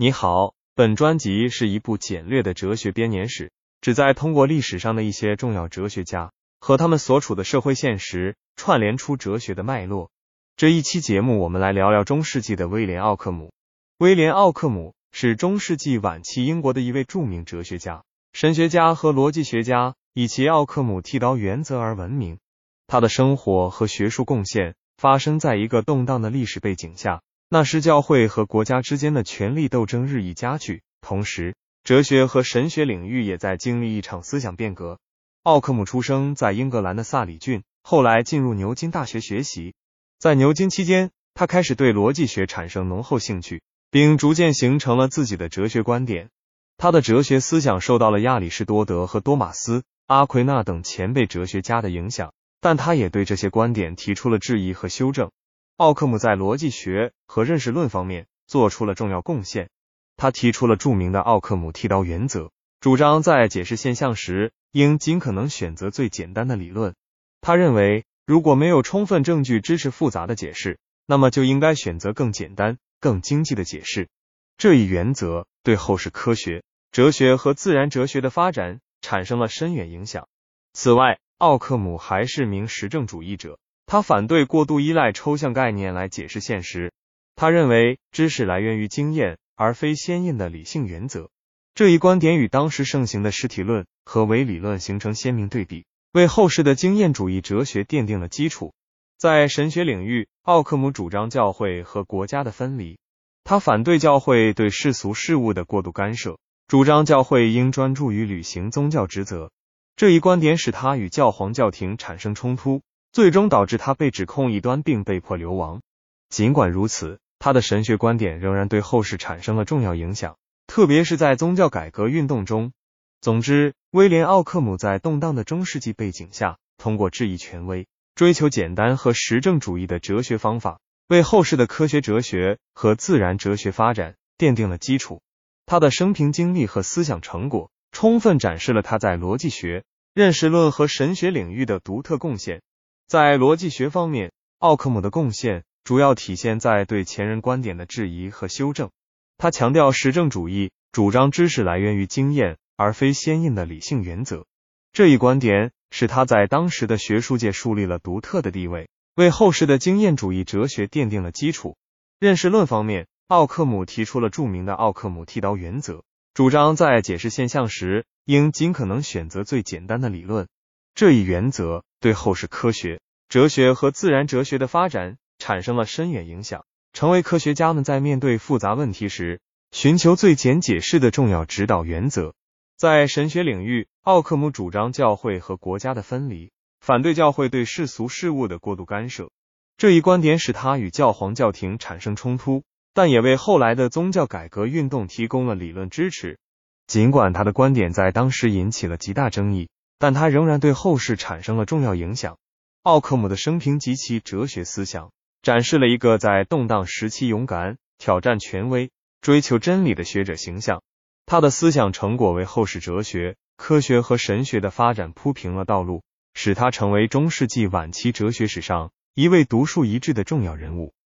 你好，本专辑是一部简略的哲学编年史，旨在通过历史上的一些重要哲学家和他们所处的社会现实，串联出哲学的脉络。这一期节目，我们来聊聊中世纪的威廉·奥克姆。威廉·奥克姆是中世纪晚期英国的一位著名哲学家、神学家和逻辑学家，以其奥克姆剃刀原则而闻名。他的生活和学术贡献发生在一个动荡的历史背景下。那时，教会和国家之间的权力斗争日益加剧，同时，哲学和神学领域也在经历一场思想变革。奥克姆出生在英格兰的萨里郡，后来进入牛津大学学习。在牛津期间，他开始对逻辑学产生浓厚兴趣，并逐渐形成了自己的哲学观点。他的哲学思想受到了亚里士多德和多马斯·阿奎那等前辈哲学家的影响，但他也对这些观点提出了质疑和修正。奥克姆在逻辑学和认识论方面做出了重要贡献。他提出了著名的奥克姆剃刀原则，主张在解释现象时应尽可能选择最简单的理论。他认为，如果没有充分证据支持复杂的解释，那么就应该选择更简单、更经济的解释。这一原则对后世科学、哲学和自然哲学的发展产生了深远影响。此外，奥克姆还是名实证主义者。他反对过度依赖抽象概念来解释现实。他认为知识来源于经验，而非先验的理性原则。这一观点与当时盛行的实体论和唯理论形成鲜明对比，为后世的经验主义哲学奠定了基础。在神学领域，奥克姆主张教会和国家的分离。他反对教会对世俗事务的过度干涉，主张教会应专注于履行宗教职责。这一观点使他与教皇教廷产生冲突。最终导致他被指控异端，并被迫流亡。尽管如此，他的神学观点仍然对后世产生了重要影响，特别是在宗教改革运动中。总之，威廉·奥克姆在动荡的中世纪背景下，通过质疑权威、追求简单和实证主义的哲学方法，为后世的科学哲学和自然哲学发展奠定了基础。他的生平经历和思想成果，充分展示了他在逻辑学、认识论和神学领域的独特贡献。在逻辑学方面，奥克姆的贡献主要体现在对前人观点的质疑和修正。他强调实证主义，主张知识来源于经验，而非先验的理性原则。这一观点使他在当时的学术界树立了独特的地位，为后世的经验主义哲学奠定了基础。认识论方面，奥克姆提出了著名的奥克姆剃刀原则，主张在解释现象时应尽可能选择最简单的理论。这一原则对后世科学、哲学和自然哲学的发展产生了深远影响，成为科学家们在面对复杂问题时寻求最简解释的重要指导原则。在神学领域，奥克姆主张教会和国家的分离，反对教会对世俗事务的过度干涉。这一观点使他与教皇教廷产生冲突，但也为后来的宗教改革运动提供了理论支持。尽管他的观点在当时引起了极大争议。但他仍然对后世产生了重要影响。奥克姆的生平及其哲学思想，展示了一个在动荡时期勇敢挑战权威、追求真理的学者形象。他的思想成果为后世哲学、科学和神学的发展铺平了道路，使他成为中世纪晚期哲学史上一位独树一帜的重要人物。